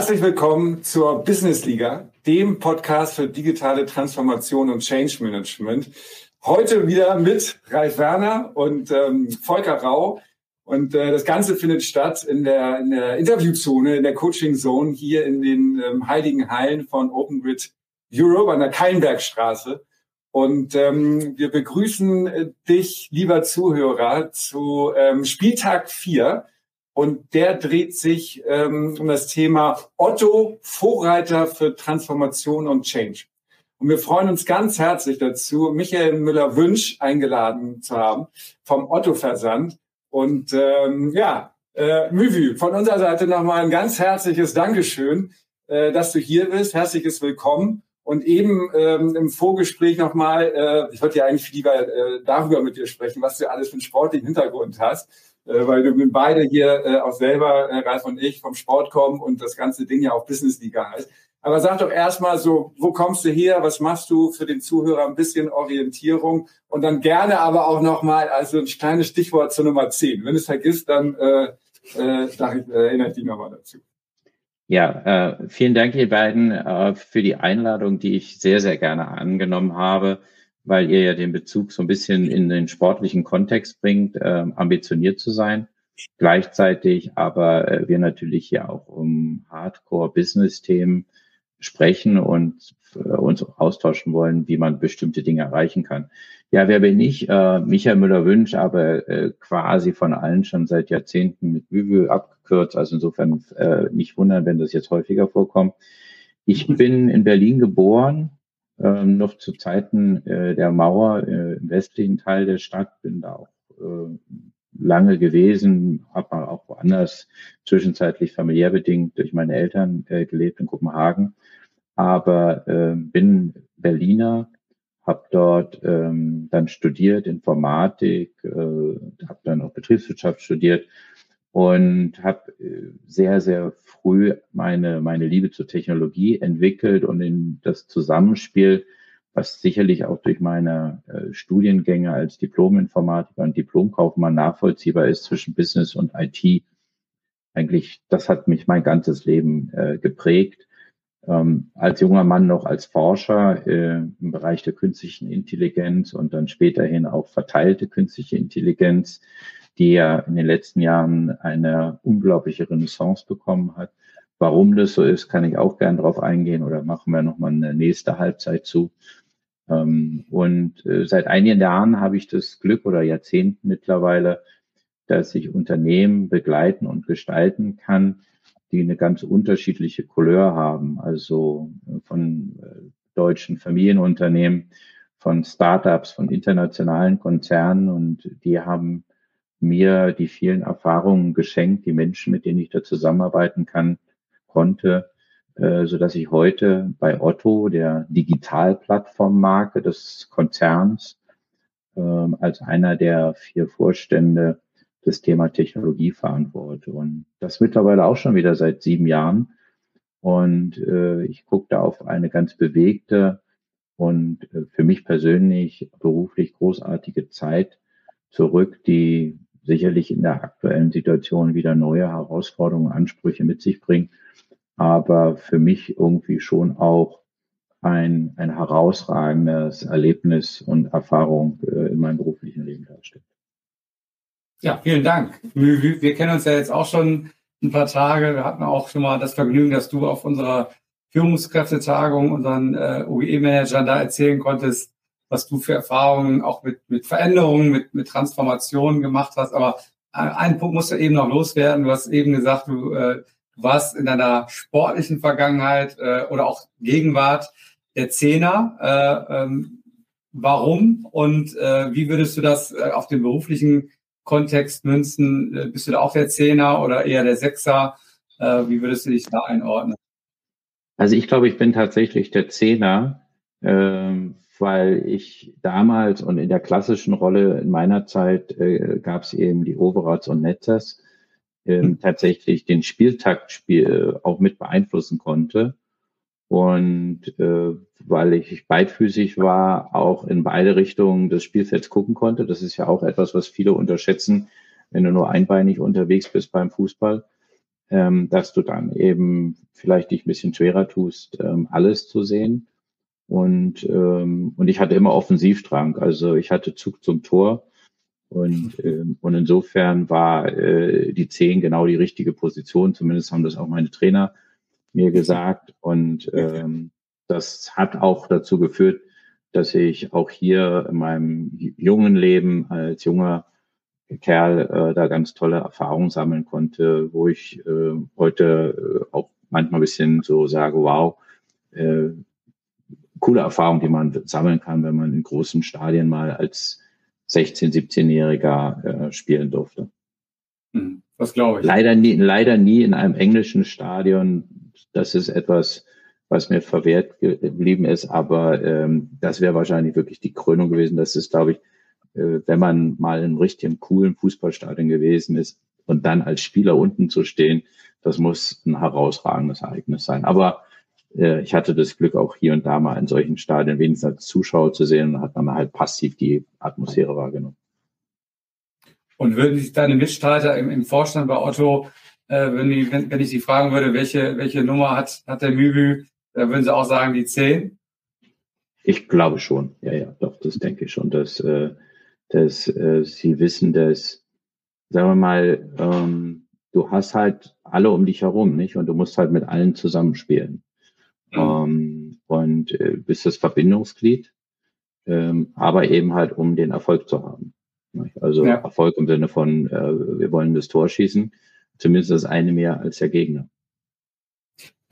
Herzlich willkommen zur Business Liga, dem Podcast für digitale Transformation und Change Management. Heute wieder mit Ralf Werner und ähm, Volker Rau. Und äh, das Ganze findet statt in der, in der Interviewzone, in der Coaching Zone hier in den ähm, heiligen Hallen von Open Grid Europe an der Keinbergstraße. Und ähm, wir begrüßen äh, dich, lieber Zuhörer, zu ähm, Spieltag 4 und der dreht sich ähm, um das Thema Otto, Vorreiter für Transformation und Change. Und wir freuen uns ganz herzlich dazu, Michael Müller-Wünsch eingeladen zu haben vom Otto-Versand. Und ähm, ja, äh, Müvi, von unserer Seite nochmal ein ganz herzliches Dankeschön, äh, dass du hier bist. Herzliches Willkommen. Und eben ähm, im Vorgespräch nochmal, äh, ich wollte ja eigentlich lieber äh, darüber mit dir sprechen, was du alles für einen sportlichen Hintergrund hast weil wir beide hier äh, auch selber, äh, Ralf und ich, vom Sport kommen und das ganze Ding ja auch Business Liga heißt. Aber sag doch erstmal so, wo kommst du her? Was machst du für den Zuhörer? Ein bisschen Orientierung und dann gerne aber auch nochmal, also ein kleines Stichwort zur Nummer 10. Wenn du es vergisst, dann äh, äh, äh, erinnere ich dich nochmal dazu. Ja, äh, vielen Dank, ihr beiden, äh, für die Einladung, die ich sehr, sehr gerne angenommen habe weil ihr ja den Bezug so ein bisschen in den sportlichen Kontext bringt, äh, ambitioniert zu sein. Gleichzeitig aber äh, wir natürlich hier auch um Hardcore-Business-Themen sprechen und äh, uns austauschen wollen, wie man bestimmte Dinge erreichen kann. Ja, wer bin ich? Äh, Michael Müller-Wünsch, aber äh, quasi von allen schon seit Jahrzehnten mit Vivö abgekürzt. Also insofern äh, nicht wundern, wenn das jetzt häufiger vorkommt. Ich bin in Berlin geboren, ähm, noch zu Zeiten äh, der Mauer äh, im westlichen Teil der Stadt, bin da auch äh, lange gewesen, habe auch woanders zwischenzeitlich familiär bedingt durch meine Eltern äh, gelebt in Kopenhagen, aber äh, bin Berliner, habe dort ähm, dann studiert Informatik, äh, habe dann auch Betriebswirtschaft studiert und habe äh, sehr, sehr früh meine, meine Liebe zur Technologie entwickelt und in das Zusammenspiel, was sicherlich auch durch meine äh, Studiengänge als Diplom-Informatiker und Diplomkaufmann nachvollziehbar ist zwischen Business und IT. Eigentlich, das hat mich mein ganzes Leben äh, geprägt. Ähm, als junger Mann noch als Forscher äh, im Bereich der künstlichen Intelligenz und dann späterhin auch verteilte künstliche Intelligenz ja in den letzten Jahren eine unglaubliche Renaissance bekommen hat. Warum das so ist, kann ich auch gern drauf eingehen oder machen wir nochmal eine nächste Halbzeit zu. Ähm, und äh, seit einigen Jahren habe ich das Glück oder Jahrzehnten mittlerweile, dass ich Unternehmen begleiten und gestalten kann, die eine ganz unterschiedliche Couleur haben. Also äh, von äh, deutschen Familienunternehmen, von Startups, von internationalen Konzernen und die haben mir die vielen Erfahrungen geschenkt, die Menschen, mit denen ich da zusammenarbeiten kann, konnte, äh, so dass ich heute bei Otto, der Digitalplattformmarke des Konzerns, äh, als einer der vier Vorstände das Thema Technologie verantworte. Und das mittlerweile auch schon wieder seit sieben Jahren. Und äh, ich gucke da auf eine ganz bewegte und äh, für mich persönlich beruflich großartige Zeit zurück, die sicherlich in der aktuellen Situation wieder neue Herausforderungen, Ansprüche mit sich bringen, aber für mich irgendwie schon auch ein, ein herausragendes Erlebnis und Erfahrung äh, in meinem beruflichen Leben darstellt. Ja, vielen Dank. Wir kennen uns ja jetzt auch schon ein paar Tage. Wir hatten auch schon mal das Vergnügen, dass du auf unserer Führungskräftetagung unseren äh, OE-Managern da erzählen konntest, was du für Erfahrungen auch mit, mit Veränderungen, mit, mit Transformationen gemacht hast. Aber einen Punkt musst du eben noch loswerden. Du hast eben gesagt, du, äh, warst in deiner sportlichen Vergangenheit äh, oder auch Gegenwart der Zehner. Äh, ähm, warum und äh, wie würdest du das äh, auf den beruflichen Kontext münzen? Äh, bist du da auch der Zehner oder eher der Sechser? Äh, wie würdest du dich da einordnen? Also ich glaube, ich bin tatsächlich der Zehner. Ähm, weil ich damals und in der klassischen Rolle in meiner Zeit äh, gab es eben die Overats und Netzers, äh, mhm. tatsächlich den Spieltakt spiel, auch mit beeinflussen konnte. Und äh, weil ich beidfüßig war, auch in beide Richtungen des Spielfelds gucken konnte. Das ist ja auch etwas, was viele unterschätzen, wenn du nur einbeinig unterwegs bist beim Fußball. ähm, dass du dann eben vielleicht dich ein bisschen schwerer tust, ähm, alles zu sehen. Und, ähm, und ich hatte immer Offensivdrang, also ich hatte Zug zum Tor. Und, ähm, und insofern war äh, die 10 genau die richtige Position. Zumindest haben das auch meine Trainer mir gesagt. Und ähm, das hat auch dazu geführt, dass ich auch hier in meinem jungen Leben als junger Kerl äh, da ganz tolle Erfahrungen sammeln konnte, wo ich äh, heute äh, auch manchmal ein bisschen so sage, wow, äh, coole Erfahrung, die man sammeln kann, wenn man in großen Stadien mal als 16-, 17-Jähriger äh, spielen durfte. Hm, das glaube ich. Leider nie, leider nie in einem englischen Stadion. Das ist etwas, was mir verwehrt geblieben ist, aber ähm, das wäre wahrscheinlich wirklich die Krönung gewesen. Das ist, glaube ich, äh, wenn man mal in einem richtigen coolen Fußballstadion gewesen ist und dann als Spieler unten zu stehen, das muss ein herausragendes Ereignis sein. Aber ich hatte das Glück, auch hier und da mal in solchen Stadien wenigstens als Zuschauer zu sehen und hat dann halt passiv die Atmosphäre wahrgenommen. Und würden sich deine Mitstreiter im, im Vorstand bei Otto, äh, wenn, die, wenn, wenn ich sie fragen würde, welche, welche Nummer hat, hat der Mübü, da würden sie auch sagen, die 10? Ich glaube schon, ja, ja, doch, das denke ich schon, dass, äh, dass äh, sie wissen, dass, sagen wir mal, ähm, du hast halt alle um dich herum, nicht? Und du musst halt mit allen zusammenspielen. Mhm. Ähm, und äh, bist das Verbindungsglied, ähm, aber eben halt, um den Erfolg zu haben. Also ja. Erfolg im Sinne von, äh, wir wollen das Tor schießen, zumindest das eine mehr als der Gegner.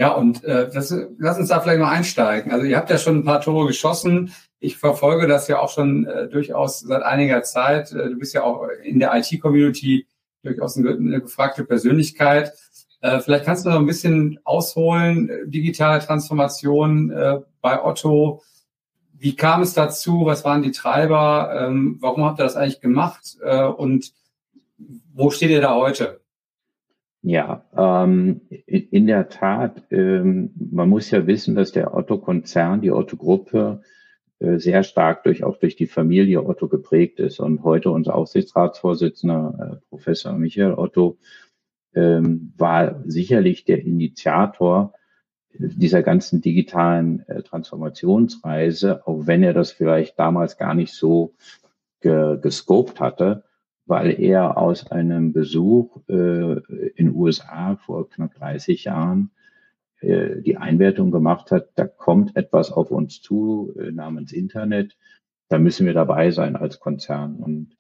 Ja, und äh, das, lass uns da vielleicht mal einsteigen. Also ihr habt ja schon ein paar Tore geschossen. Ich verfolge das ja auch schon äh, durchaus seit einiger Zeit. Äh, du bist ja auch in der IT-Community durchaus eine, eine gefragte Persönlichkeit. Äh, vielleicht kannst du noch ein bisschen ausholen, äh, digitale Transformation äh, bei Otto. Wie kam es dazu? Was waren die Treiber? Ähm, warum habt ihr das eigentlich gemacht? Und wo steht ihr da heute? Ja, ähm, in der Tat, ähm, man muss ja wissen, dass der Otto-Konzern, die Otto-Gruppe, sehr stark durch auch durch die Familie Otto geprägt ist. Und heute unser Aufsichtsratsvorsitzender, Professor Michael Otto, ähm, war sicherlich der Initiator dieser ganzen digitalen äh, Transformationsreise, auch wenn er das vielleicht damals gar nicht so ge gescoped hatte, weil er aus einem Besuch äh, in USA vor knapp 30 Jahren äh, die Einwertung gemacht hat, da kommt etwas auf uns zu äh, namens Internet, da müssen wir dabei sein als Konzern. Und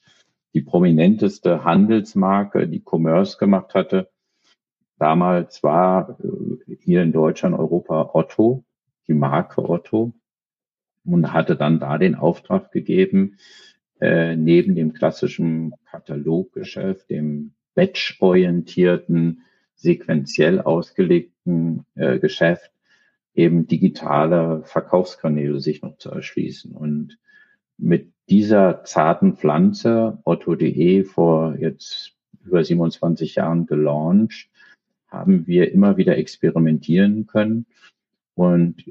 die prominenteste Handelsmarke, die Commerce gemacht hatte, damals war äh, hier in Deutschland, Europa Otto, die Marke Otto, und hatte dann da den Auftrag gegeben, äh, neben dem klassischen Kataloggeschäft, dem batch-orientierten, sequenziell ausgelegten äh, Geschäft, eben digitale Verkaufskanäle sich noch zu erschließen. Und mit dieser zarten Pflanze, Otto.de, vor jetzt über 27 Jahren gelauncht, haben wir immer wieder experimentieren können und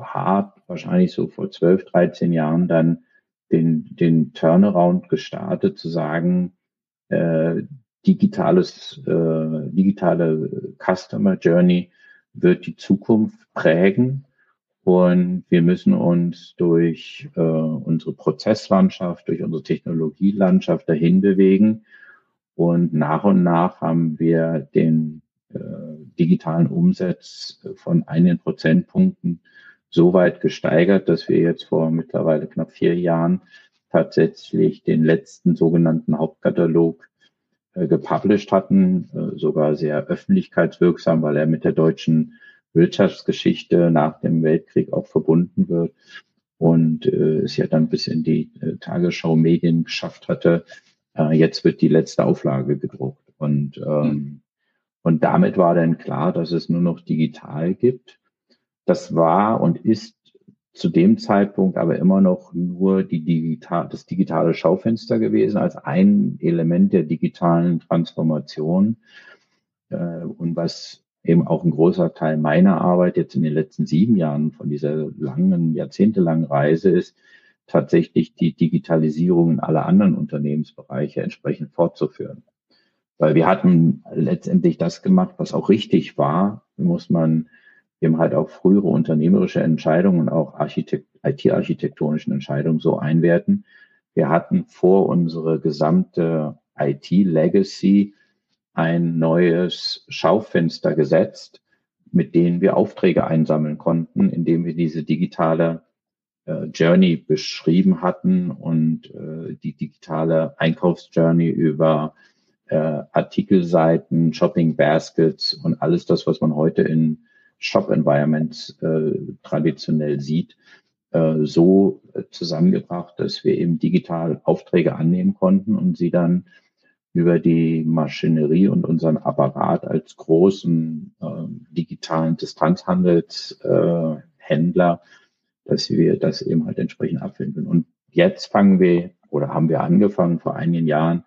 hart wahrscheinlich so vor 12, 13 Jahren dann den, den Turnaround gestartet, zu sagen, äh, digitales, äh, digitale Customer Journey wird die Zukunft prägen und wir müssen uns durch äh, unsere Prozesslandschaft, durch unsere Technologielandschaft dahin bewegen. Und nach und nach haben wir den äh, digitalen Umsatz von einigen Prozentpunkten so weit gesteigert, dass wir jetzt vor mittlerweile knapp vier Jahren tatsächlich den letzten sogenannten Hauptkatalog äh, gepublished hatten, äh, sogar sehr öffentlichkeitswirksam, weil er mit der deutschen Wirtschaftsgeschichte nach dem Weltkrieg auch verbunden wird und äh, es ja dann bis in die äh, Tagesschau-Medien geschafft hatte. Äh, jetzt wird die letzte Auflage gedruckt und ähm, mhm. und damit war dann klar, dass es nur noch digital gibt. Das war und ist zu dem Zeitpunkt aber immer noch nur die digital, das digitale Schaufenster gewesen als ein Element der digitalen Transformation. Äh, und was eben auch ein großer Teil meiner Arbeit jetzt in den letzten sieben Jahren von dieser langen, jahrzehntelangen Reise ist, tatsächlich die Digitalisierung in alle anderen Unternehmensbereiche entsprechend fortzuführen. Weil wir hatten letztendlich das gemacht, was auch richtig war, muss man eben halt auch frühere unternehmerische Entscheidungen und auch Architekt, IT-architektonischen Entscheidungen so einwerten. Wir hatten vor unsere gesamte IT-Legacy ein neues Schaufenster gesetzt, mit denen wir Aufträge einsammeln konnten, indem wir diese digitale äh, Journey beschrieben hatten und äh, die digitale Einkaufsjourney über äh, Artikelseiten, Shopping Baskets und alles das, was man heute in Shop Environments äh, traditionell sieht, äh, so zusammengebracht, dass wir eben digital Aufträge annehmen konnten und sie dann über die Maschinerie und unseren Apparat als großen äh, digitalen Distanzhandelshändler, äh, dass wir das eben halt entsprechend abfinden. Und jetzt fangen wir oder haben wir angefangen vor einigen Jahren,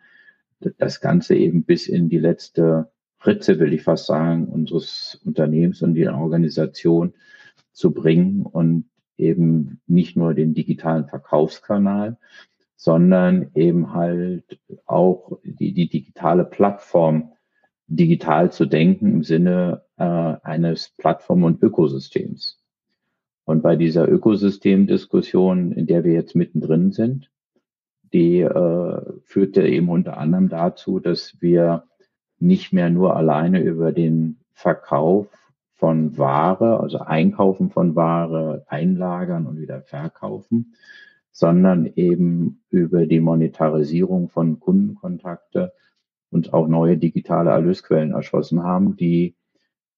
das Ganze eben bis in die letzte Fritze, will ich fast sagen, unseres Unternehmens und die Organisation zu bringen und eben nicht nur den digitalen Verkaufskanal, sondern eben halt auch die, die digitale Plattform digital zu denken im Sinne äh, eines Plattform- und Ökosystems. Und bei dieser Ökosystemdiskussion, in der wir jetzt mittendrin sind, die äh, führte eben unter anderem dazu, dass wir nicht mehr nur alleine über den Verkauf von Ware, also Einkaufen von Ware, einlagern und wieder verkaufen, sondern eben über die Monetarisierung von Kundenkontakte und auch neue digitale Erlösquellen erschlossen haben, die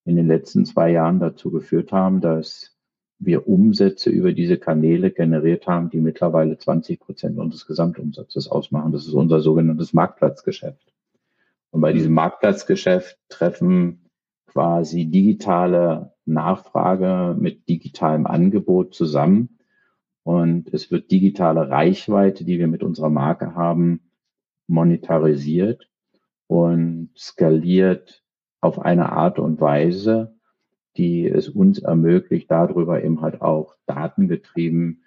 in den letzten zwei Jahren dazu geführt haben, dass wir Umsätze über diese Kanäle generiert haben, die mittlerweile 20 Prozent unseres Gesamtumsatzes ausmachen. Das ist unser sogenanntes Marktplatzgeschäft. Und bei diesem Marktplatzgeschäft treffen quasi digitale Nachfrage mit digitalem Angebot zusammen und es wird digitale Reichweite, die wir mit unserer Marke haben, monetarisiert und skaliert auf eine Art und Weise, die es uns ermöglicht, darüber eben halt auch datengetrieben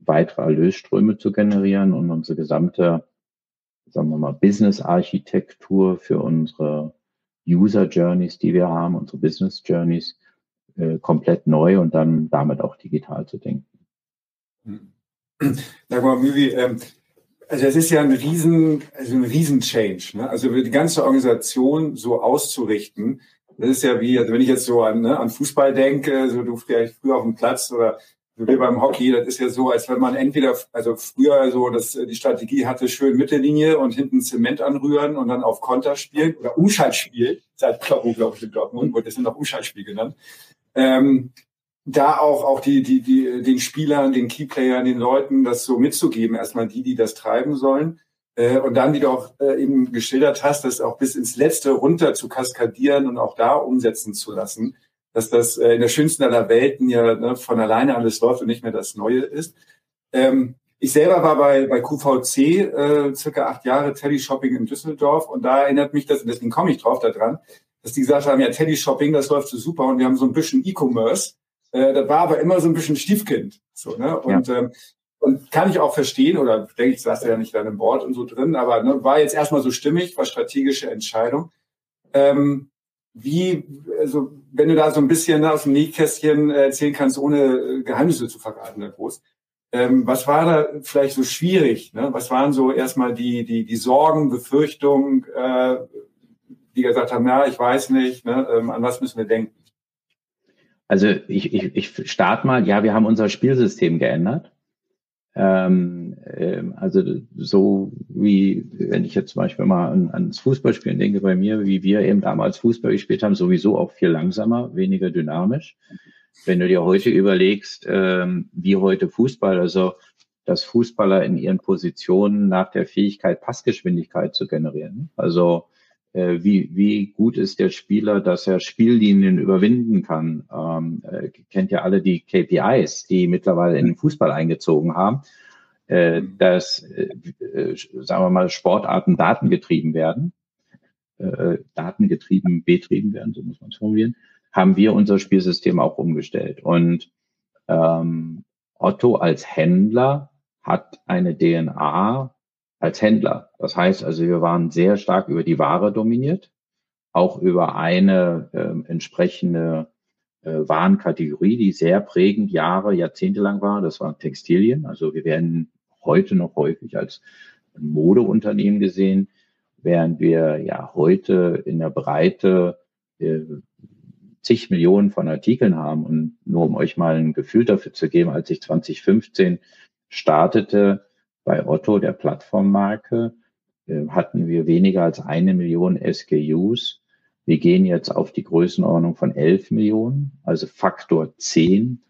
weitere Erlösströme zu generieren und unsere gesamte, sagen wir mal, Business-Architektur für unsere User Journeys, die wir haben, unsere Business Journeys, äh, komplett neu und dann damit auch digital zu denken. Sag mal, Müvi, ähm, also es ist ja ein riesen, also ein riesen Change. Ne? Also die ganze Organisation so auszurichten, das ist ja wie, also wenn ich jetzt so an, ne, an Fußball denke, so du vielleicht früher auf dem Platz oder so wie beim Hockey, das ist ja so, als wenn man entweder, also früher so, dass die Strategie hatte, schön Mittellinie und hinten Zement anrühren und dann auf Konter spielen oder Umschaltspiel, seit Kloppo, glaube ich, in Dortmund, wurde das noch Umschaltspiel genannt. Ähm, da auch, auch die, die, die, den Spielern, den Keyplayern, den Leuten das so mitzugeben, erstmal die, die das treiben sollen. Äh, und dann, wie du auch äh, eben geschildert hast, das auch bis ins Letzte runter zu kaskadieren und auch da umsetzen zu lassen, dass das äh, in der schönsten aller Welten ja ne, von alleine alles läuft und nicht mehr das Neue ist. Ähm, ich selber war bei, bei QVC äh, circa acht Jahre Teleshopping in Düsseldorf und da erinnert mich das, und deswegen komme ich drauf da dran, dass die gesagt haben, ja, Teleshopping, das läuft so super und wir haben so ein bisschen E-Commerce äh, das war aber immer so ein bisschen Stiefkind. So, ne? Und, ja. ähm, und kann ich auch verstehen, oder denke ich, saß ja nicht dann im Board und so drin, aber ne, war jetzt erstmal so stimmig, war strategische Entscheidung. Ähm, wie, also wenn du da so ein bisschen ne, aus dem Nähkästchen erzählen kannst, ohne äh, Geheimnisse zu verraten, der Groß. Ähm, was war da vielleicht so schwierig? Ne? Was waren so erstmal die, die, die Sorgen, Befürchtungen, äh, die gesagt haben, ja, ich weiß nicht, ne, ähm, an was müssen wir denken? Also ich, ich, ich starte mal, ja, wir haben unser Spielsystem geändert. Ähm, ähm, also so wie, wenn ich jetzt zum Beispiel mal an, ans Fußballspielen denke bei mir, wie wir eben damals Fußball gespielt haben, sowieso auch viel langsamer, weniger dynamisch. Wenn du dir heute überlegst, ähm, wie heute Fußball, also dass Fußballer in ihren Positionen nach der Fähigkeit Passgeschwindigkeit zu generieren. Also wie, wie gut ist der Spieler, dass er Spiellinien überwinden kann. Ähm, äh, kennt ja alle die KPIs, die mittlerweile in den Fußball eingezogen haben, äh, dass, äh, äh, sagen wir mal, Sportarten datengetrieben werden, äh, datengetrieben betrieben werden, so muss man es formulieren, haben wir unser Spielsystem auch umgestellt. Und ähm, Otto als Händler hat eine DNA als Händler. Das heißt also, wir waren sehr stark über die Ware dominiert, auch über eine äh, entsprechende äh, Warenkategorie, die sehr prägend Jahre, Jahrzehnte lang war. Das waren Textilien. Also wir werden heute noch häufig als Modeunternehmen gesehen, während wir ja heute in der Breite äh, zig Millionen von Artikeln haben. Und nur um euch mal ein Gefühl dafür zu geben, als ich 2015 startete bei Otto, der Plattformmarke, äh, hatten wir weniger als eine Million SKUs. Wir gehen jetzt auf die Größenordnung von 11 Millionen, also Faktor 10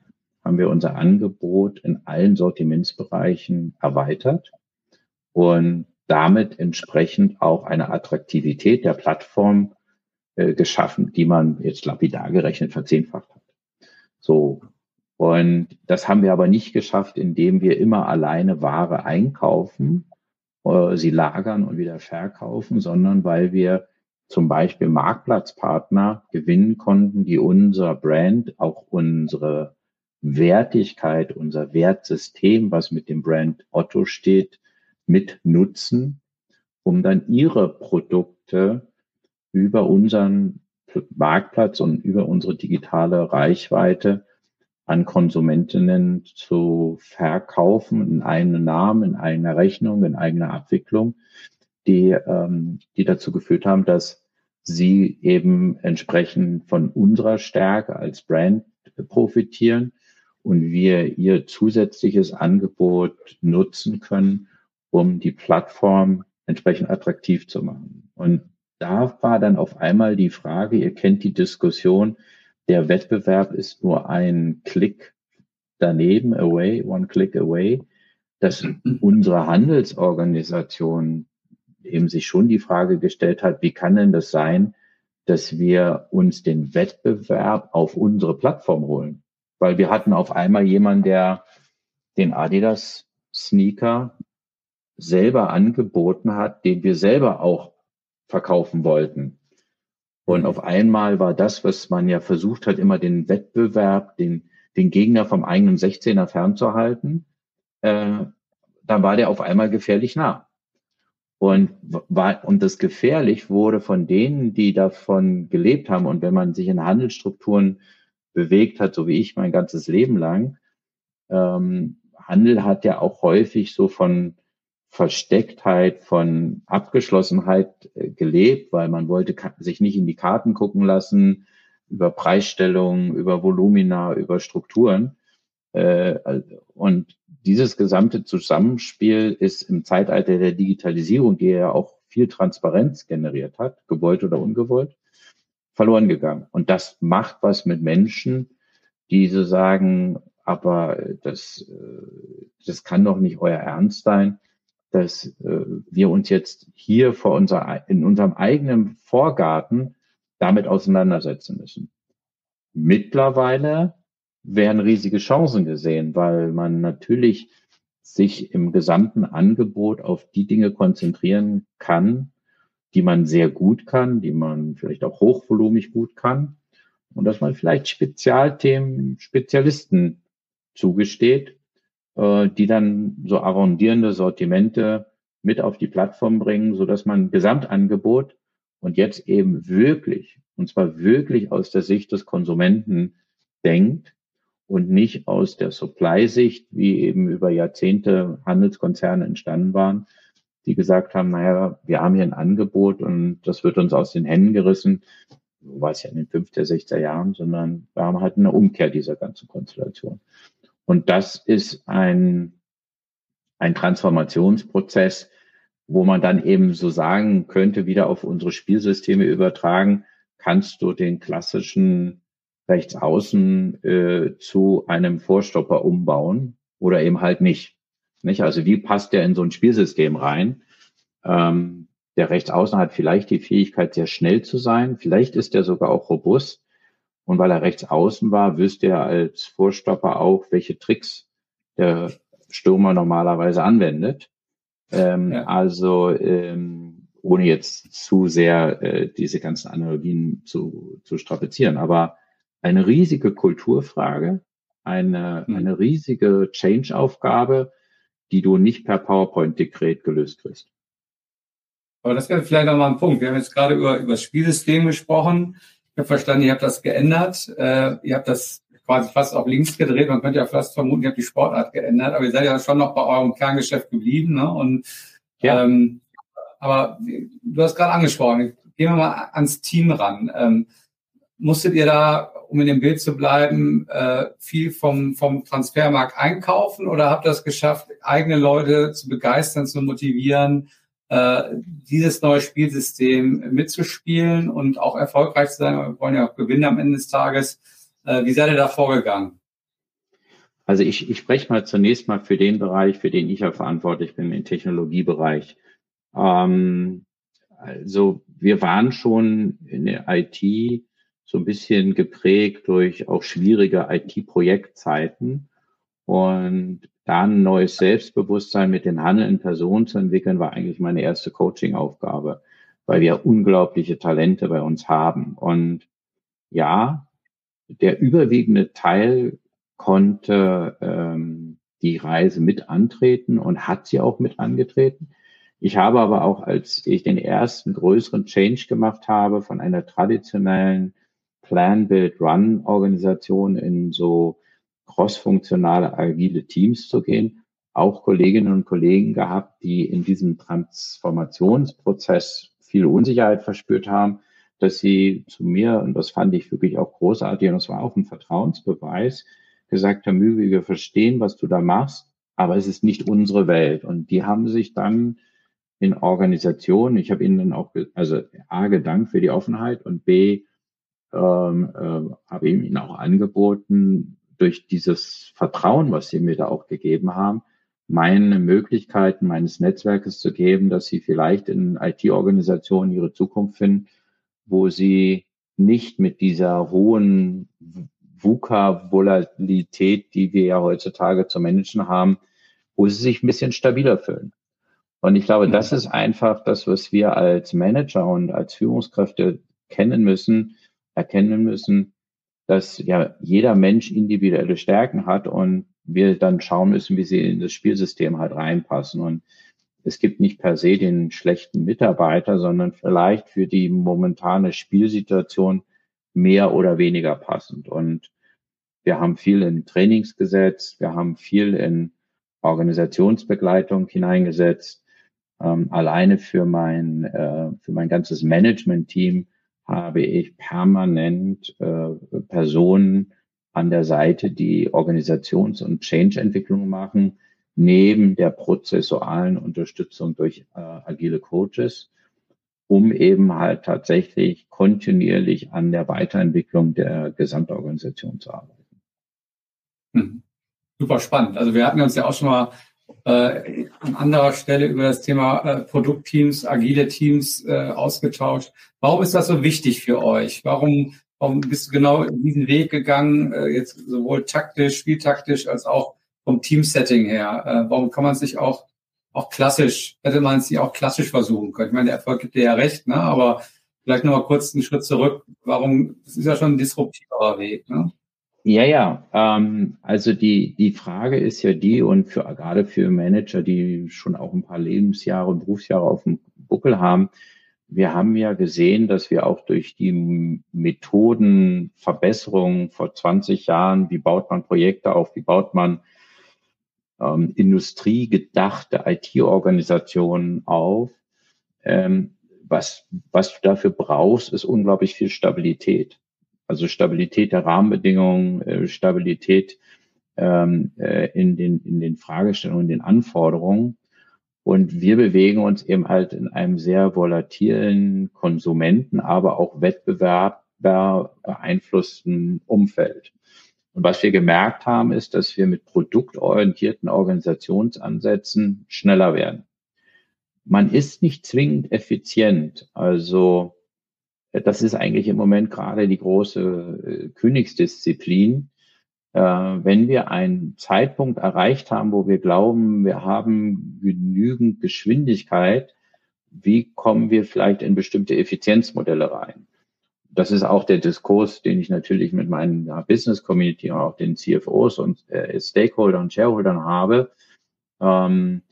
haben wir unser Angebot in allen Sortimentsbereichen erweitert und damit entsprechend auch eine Attraktivität der Plattform äh, geschaffen, die man jetzt lapidar gerechnet verzehnfacht hat. So. Und das haben wir aber nicht geschafft, indem wir immer alleine Ware einkaufen, äh, sie lagern und wieder verkaufen, sondern weil wir zum Beispiel Marktplatzpartner gewinnen konnten, die unser Brand, auch unsere Wertigkeit, unser Wertsystem, was mit dem Brand Otto steht, mit nutzen, um dann ihre Produkte über unseren Marktplatz und über unsere digitale Reichweite an Konsumentinnen zu verkaufen in einem Namen, in einer Rechnung, in eigener Abwicklung, die, ähm, die dazu geführt haben, dass sie eben entsprechend von unserer Stärke als Brand profitieren und wir ihr zusätzliches Angebot nutzen können, um die Plattform entsprechend attraktiv zu machen. Und da war dann auf einmal die Frage, ihr kennt die Diskussion, der Wettbewerb ist nur ein Klick daneben, away, one click away, dass unsere Handelsorganisation eben sich schon die Frage gestellt hat, wie kann denn das sein, dass wir uns den Wettbewerb auf unsere Plattform holen? Weil wir hatten auf einmal jemanden, der den Adidas Sneaker selber angeboten hat, den wir selber auch verkaufen wollten. Und auf einmal war das, was man ja versucht hat, immer den Wettbewerb, den, den Gegner vom eigenen 16er fernzuhalten, äh, dann war der auf einmal gefährlich nah. Und, war, und das gefährlich wurde von denen, die davon gelebt haben. Und wenn man sich in Handelsstrukturen bewegt hat, so wie ich mein ganzes Leben lang, ähm, Handel hat ja auch häufig so von Verstecktheit, von Abgeschlossenheit äh, gelebt, weil man wollte sich nicht in die Karten gucken lassen über Preisstellungen, über Volumina, über Strukturen. Äh, und dieses gesamte Zusammenspiel ist im Zeitalter der Digitalisierung, die ja auch viel Transparenz generiert hat, gewollt oder ungewollt, verloren gegangen. Und das macht was mit Menschen, die so sagen, aber das, äh, das kann doch nicht euer Ernst sein dass äh, wir uns jetzt hier vor unser, in unserem eigenen Vorgarten damit auseinandersetzen müssen. Mittlerweile werden riesige Chancen gesehen, weil man natürlich sich im gesamten Angebot auf die Dinge konzentrieren kann, die man sehr gut kann, die man vielleicht auch hochvolumig gut kann und dass man vielleicht Spezialthemen Spezialisten zugesteht, äh, die dann so arrondierende Sortimente mit auf die Plattform bringen, so dass man Gesamtangebot und jetzt eben wirklich, und zwar wirklich aus der Sicht des Konsumenten denkt und nicht aus der Supply-Sicht, wie eben über Jahrzehnte Handelskonzerne entstanden waren, die gesagt haben, naja, wir haben hier ein Angebot und das wird uns aus den Händen gerissen. War es ja in den 50er, 60er Jahren, sondern wir haben halt eine Umkehr dieser ganzen Konstellation. Und das ist ein, ein Transformationsprozess, wo man dann eben so sagen könnte, wieder auf unsere Spielsysteme übertragen, kannst du den klassischen Rechtsaußen äh, zu einem Vorstopper umbauen oder eben halt nicht. nicht? Also wie passt der in so ein Spielsystem rein? Ähm, der Rechtsaußen hat vielleicht die Fähigkeit, sehr schnell zu sein. Vielleicht ist er sogar auch robust. Und weil er rechts außen war, wüsste er als Vorstopper auch, welche Tricks der Stürmer normalerweise anwendet. Ähm, ja. Also ähm, ohne jetzt zu sehr äh, diese ganzen Analogien zu, zu strapazieren. Aber eine riesige Kulturfrage, eine, mhm. eine riesige Change-Aufgabe, die du nicht per PowerPoint-Dekret gelöst kriegst. Aber das wäre vielleicht nochmal ein Punkt. Wir haben jetzt gerade über, über das Spielsystem gesprochen. Ich habe verstanden, ihr habt das geändert. Äh, ihr habt das quasi fast auf links gedreht. Man könnte ja fast vermuten, ihr habt die Sportart geändert. Aber ihr seid ja schon noch bei eurem Kerngeschäft geblieben. Ne? Und, ja. ähm, aber du hast gerade angesprochen, gehen wir mal ans Team ran. Ähm, musstet ihr da, um in dem Bild zu bleiben, äh, viel vom, vom Transfermarkt einkaufen oder habt ihr es geschafft, eigene Leute zu begeistern, zu motivieren, äh, dieses neue Spielsystem mitzuspielen und auch erfolgreich zu sein? Wir wollen ja auch gewinnen am Ende des Tages. Äh, wie seid ihr da vorgegangen? Also ich, ich spreche mal zunächst mal für den Bereich, für den ich ja verantwortlich bin, den Technologiebereich. Ähm, also wir waren schon in der IT so ein bisschen geprägt durch auch schwierige IT-Projektzeiten. Und da ein neues Selbstbewusstsein mit den handelnden Personen zu entwickeln, war eigentlich meine erste Coaching-Aufgabe, weil wir unglaubliche Talente bei uns haben. Und ja, der überwiegende Teil konnte ähm, die Reise mit antreten und hat sie auch mit angetreten. Ich habe aber auch, als ich den ersten größeren Change gemacht habe von einer traditionellen Plan, Build, Run Organisation in so crossfunktionale, agile Teams zu gehen, auch Kolleginnen und Kollegen gehabt, die in diesem Transformationsprozess viel Unsicherheit verspürt haben, dass sie zu mir, und das fand ich wirklich auch großartig, und das war auch ein Vertrauensbeweis, gesagt haben, wir verstehen, was du da machst, aber es ist nicht unsere Welt. Und die haben sich dann in Organisationen, ich habe ihnen dann auch, also A, gedankt für die Offenheit und B, ähm, äh, habe ihnen auch angeboten, durch dieses Vertrauen, was sie mir da auch gegeben haben, meine Möglichkeiten meines Netzwerkes zu geben, dass sie vielleicht in IT-Organisationen ihre Zukunft finden, wo sie nicht mit dieser hohen VUCA-Volatilität, die wir ja heutzutage zu managen haben, wo sie sich ein bisschen stabiler fühlen. Und ich glaube, das ist einfach das, was wir als Manager und als Führungskräfte kennen müssen, erkennen müssen, dass ja jeder Mensch individuelle Stärken hat und wir dann schauen müssen, wie sie in das Spielsystem halt reinpassen. Und es gibt nicht per se den schlechten Mitarbeiter, sondern vielleicht für die momentane Spielsituation mehr oder weniger passend. Und wir haben viel in Trainings gesetzt, wir haben viel in Organisationsbegleitung hineingesetzt. Ähm, alleine für mein, äh, für mein ganzes Management-Team habe ich permanent äh, Personen an der Seite, die Organisations- und Change-Entwicklung machen, neben der prozessualen Unterstützung durch äh, agile Coaches, um eben halt tatsächlich kontinuierlich an der Weiterentwicklung der Gesamtorganisation zu arbeiten. Hm. Super spannend. Also wir hatten uns ja auch schon mal äh, an anderer Stelle über das Thema äh, Produktteams, agile Teams äh, ausgetauscht. Warum ist das so wichtig für euch? Warum, warum bist du genau diesen Weg gegangen, äh, jetzt sowohl taktisch, spieltaktisch als auch vom Teamsetting her? Äh, warum kann man sich auch auch klassisch, hätte man es sich auch klassisch versuchen können? Ich meine, der Erfolg gibt dir ja recht, ne? aber vielleicht noch mal kurz einen Schritt zurück. Warum, das ist ja schon ein disruptiverer Weg, ne? Ja, ja. Ähm, also die, die Frage ist ja die, und für, gerade für Manager, die schon auch ein paar Lebensjahre, Berufsjahre auf dem Buckel haben, wir haben ja gesehen, dass wir auch durch die Methodenverbesserung vor 20 Jahren, wie baut man Projekte auf, wie baut man ähm, industriegedachte IT-Organisationen auf, ähm, was, was du dafür brauchst, ist unglaublich viel Stabilität. Also Stabilität der Rahmenbedingungen, äh, Stabilität ähm, äh, in, den, in den Fragestellungen, in den Anforderungen. Und wir bewegen uns eben halt in einem sehr volatilen Konsumenten, aber auch Wettbewerb beeinflussten Umfeld. Und was wir gemerkt haben, ist, dass wir mit produktorientierten Organisationsansätzen schneller werden. Man ist nicht zwingend effizient. Also das ist eigentlich im Moment gerade die große äh, Königsdisziplin. Äh, wenn wir einen Zeitpunkt erreicht haben, wo wir glauben, wir haben genügend Geschwindigkeit, wie kommen wir vielleicht in bestimmte Effizienzmodelle rein? Das ist auch der Diskurs, den ich natürlich mit meinen Business Community und auch den CFOs und äh, Stakeholdern und Shareholdern habe. Ähm,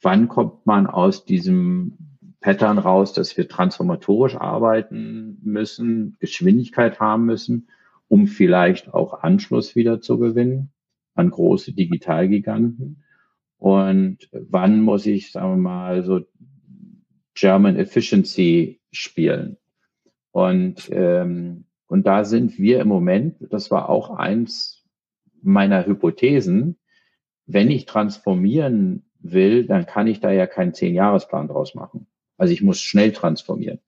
wann kommt man aus diesem Pattern raus, dass wir transformatorisch arbeiten müssen, Geschwindigkeit haben müssen, um vielleicht auch Anschluss wieder zu gewinnen an große Digitalgiganten? Und wann muss ich, sagen wir mal, so German Efficiency spielen? Und, ähm, und da sind wir im Moment, das war auch eins meiner Hypothesen, wenn ich transformieren will, dann kann ich da ja keinen Zehn-Jahresplan draus machen. Also ich muss schnell transformieren.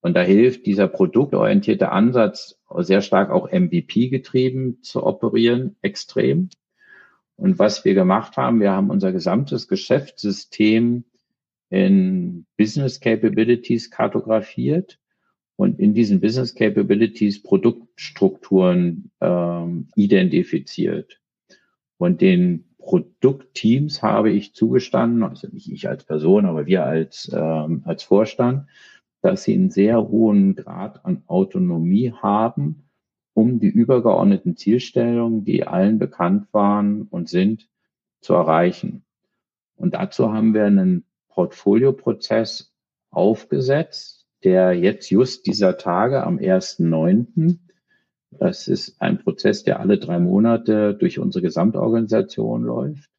Und da hilft dieser produktorientierte Ansatz sehr stark auch MVP getrieben zu operieren, extrem. Und was wir gemacht haben, wir haben unser gesamtes Geschäftssystem in Business Capabilities kartografiert und in diesen Business Capabilities Produktstrukturen ähm, identifiziert. Und den Produktteams habe ich zugestanden, also nicht ich als Person, aber wir als, ähm, als Vorstand, dass sie einen sehr hohen Grad an Autonomie haben, um die übergeordneten Zielstellungen, die allen bekannt waren und sind, zu erreichen. Und dazu haben wir einen Portfolioprozess aufgesetzt, der jetzt just dieser Tage am 1.9. Das ist ein Prozess, der alle drei Monate durch unsere Gesamtorganisation läuft,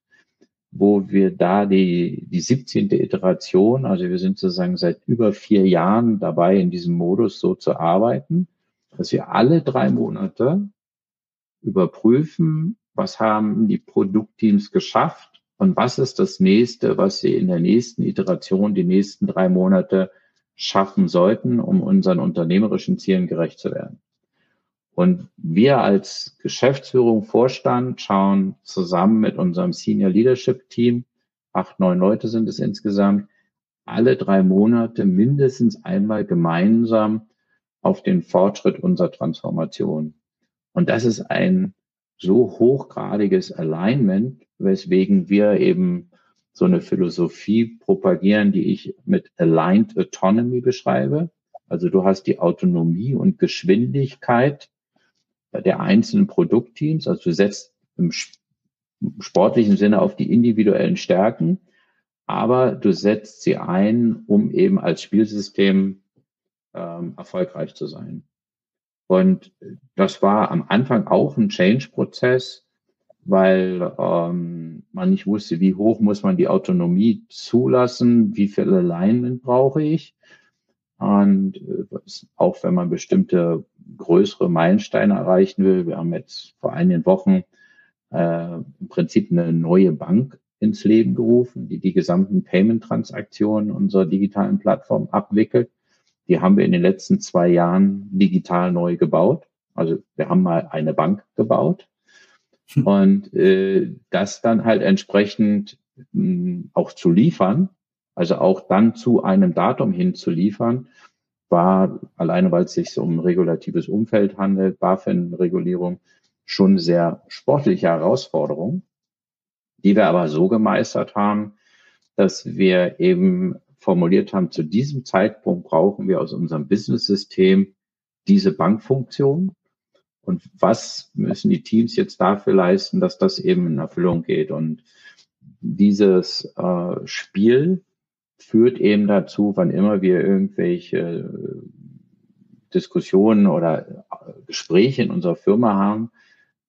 wo wir da die, die 17. Iteration, also wir sind sozusagen seit über vier Jahren dabei, in diesem Modus so zu arbeiten, dass wir alle drei Monate überprüfen, was haben die Produktteams geschafft und was ist das nächste, was sie in der nächsten Iteration, die nächsten drei Monate schaffen sollten, um unseren unternehmerischen Zielen gerecht zu werden. Und wir als Geschäftsführung, Vorstand schauen zusammen mit unserem Senior Leadership Team, acht, neun Leute sind es insgesamt, alle drei Monate mindestens einmal gemeinsam auf den Fortschritt unserer Transformation. Und das ist ein so hochgradiges Alignment, weswegen wir eben so eine Philosophie propagieren, die ich mit Aligned Autonomy beschreibe. Also du hast die Autonomie und Geschwindigkeit der einzelnen Produktteams. Also du setzt im sportlichen Sinne auf die individuellen Stärken, aber du setzt sie ein, um eben als Spielsystem ähm, erfolgreich zu sein. Und das war am Anfang auch ein Change-Prozess, weil ähm, man nicht wusste, wie hoch muss man die Autonomie zulassen, wie viel Alignment brauche ich. Und äh, auch wenn man bestimmte größere Meilensteine erreichen will, wir haben jetzt vor einigen Wochen äh, im Prinzip eine neue Bank ins Leben gerufen, die die gesamten Payment-Transaktionen unserer digitalen Plattform abwickelt. Die haben wir in den letzten zwei Jahren digital neu gebaut. Also wir haben mal eine Bank gebaut hm. Und äh, das dann halt entsprechend mh, hm, auch zu liefern, also auch dann zu einem Datum hin zu liefern, war alleine, weil es sich um ein regulatives Umfeld handelt, BaFin-Regulierung, schon sehr sportliche Herausforderung, die wir aber so gemeistert haben, dass wir eben formuliert haben, zu diesem Zeitpunkt brauchen wir aus unserem Business-System diese Bankfunktion und was müssen die Teams jetzt dafür leisten, dass das eben in Erfüllung geht. Und dieses äh, Spiel führt eben dazu, wann immer wir irgendwelche Diskussionen oder Gespräche in unserer Firma haben,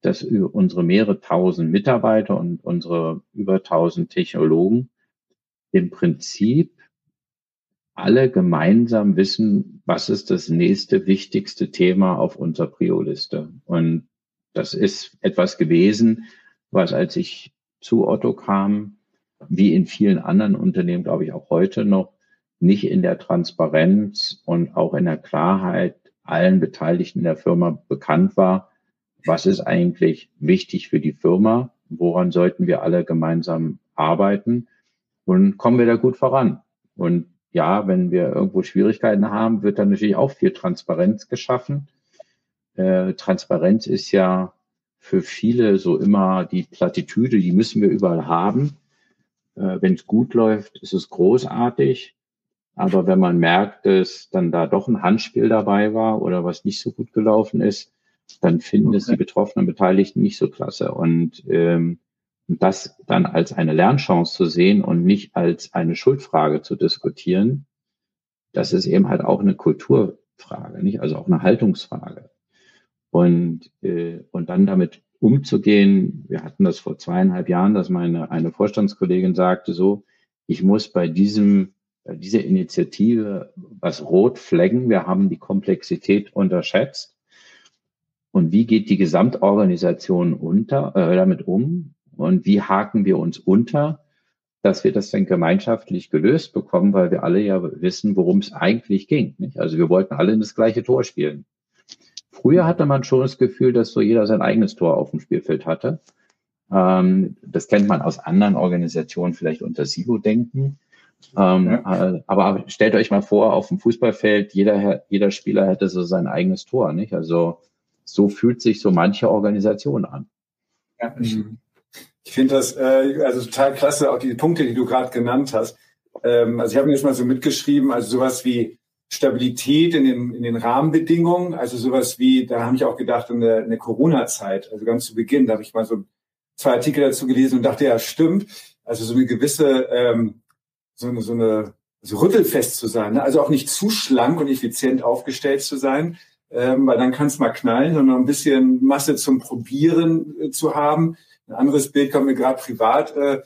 dass unsere mehrere tausend Mitarbeiter und unsere über tausend Technologen im Prinzip alle gemeinsam wissen, was ist das nächste wichtigste Thema auf unserer Prio-Liste. Und das ist etwas gewesen, was als ich zu Otto kam, wie in vielen anderen Unternehmen, glaube ich, auch heute noch, nicht in der Transparenz und auch in der Klarheit allen Beteiligten der Firma bekannt war, was ist eigentlich wichtig für die Firma, woran sollten wir alle gemeinsam arbeiten und kommen wir da gut voran. Und ja, wenn wir irgendwo Schwierigkeiten haben, wird dann natürlich auch viel Transparenz geschaffen. Äh, Transparenz ist ja für viele so immer die Plattitüde, die müssen wir überall haben. Äh, wenn es gut läuft, ist es großartig. Aber wenn man merkt, dass dann da doch ein Handspiel dabei war oder was nicht so gut gelaufen ist, dann finden okay. es die betroffenen Beteiligten nicht so klasse. Und ähm, das dann als eine Lernchance zu sehen und nicht als eine Schuldfrage zu diskutieren, das ist eben halt auch eine Kulturfrage, nicht? Also auch eine Haltungsfrage. Und, äh, und dann damit umzugehen, wir hatten das vor zweieinhalb Jahren, dass meine eine Vorstandskollegin sagte so, ich muss bei diesem bei dieser Initiative was rot flaggen. Wir haben die Komplexität unterschätzt. Und wie geht die Gesamtorganisation unter, äh, damit um? Und wie haken wir uns unter, dass wir das dann gemeinschaftlich gelöst bekommen, weil wir alle ja wissen, worum es eigentlich ging. Nicht? Also wir wollten alle in das gleiche Tor spielen. Früher hatte man schon das Gefühl, dass so jeder sein eigenes Tor auf dem Spielfeld hatte. Ähm, das kennt man aus anderen Organisationen, vielleicht unter Silo-Denken. Ähm, ja. Äh, aber stellt euch mal vor, auf dem Fußballfeld, jeder, jeder Spieler hätte so sein eigenes Tor, nicht? Also so fühlt sich so manche Organisation an. Ja, ich, ich finde das äh, also total klasse, auch die Punkte, die du gerade genannt hast. Ähm, also ich habe mir jetzt mal so mitgeschrieben, also sowas wie Stabilität in den, in den Rahmenbedingungen, also sowas wie, da habe ich auch gedacht, in der, der Corona-Zeit, also ganz zu Beginn, da habe ich mal so zwei Artikel dazu gelesen und dachte, ja, stimmt. Also so eine gewisse, ähm, so eine, so eine so rüttelfest zu sein, ne? also auch nicht zu schlank und effizient aufgestellt zu sein, ähm, weil dann kann es mal knallen, sondern ein bisschen Masse zum Probieren äh, zu haben. Ein anderes Bild kommt mir gerade privat. Äh,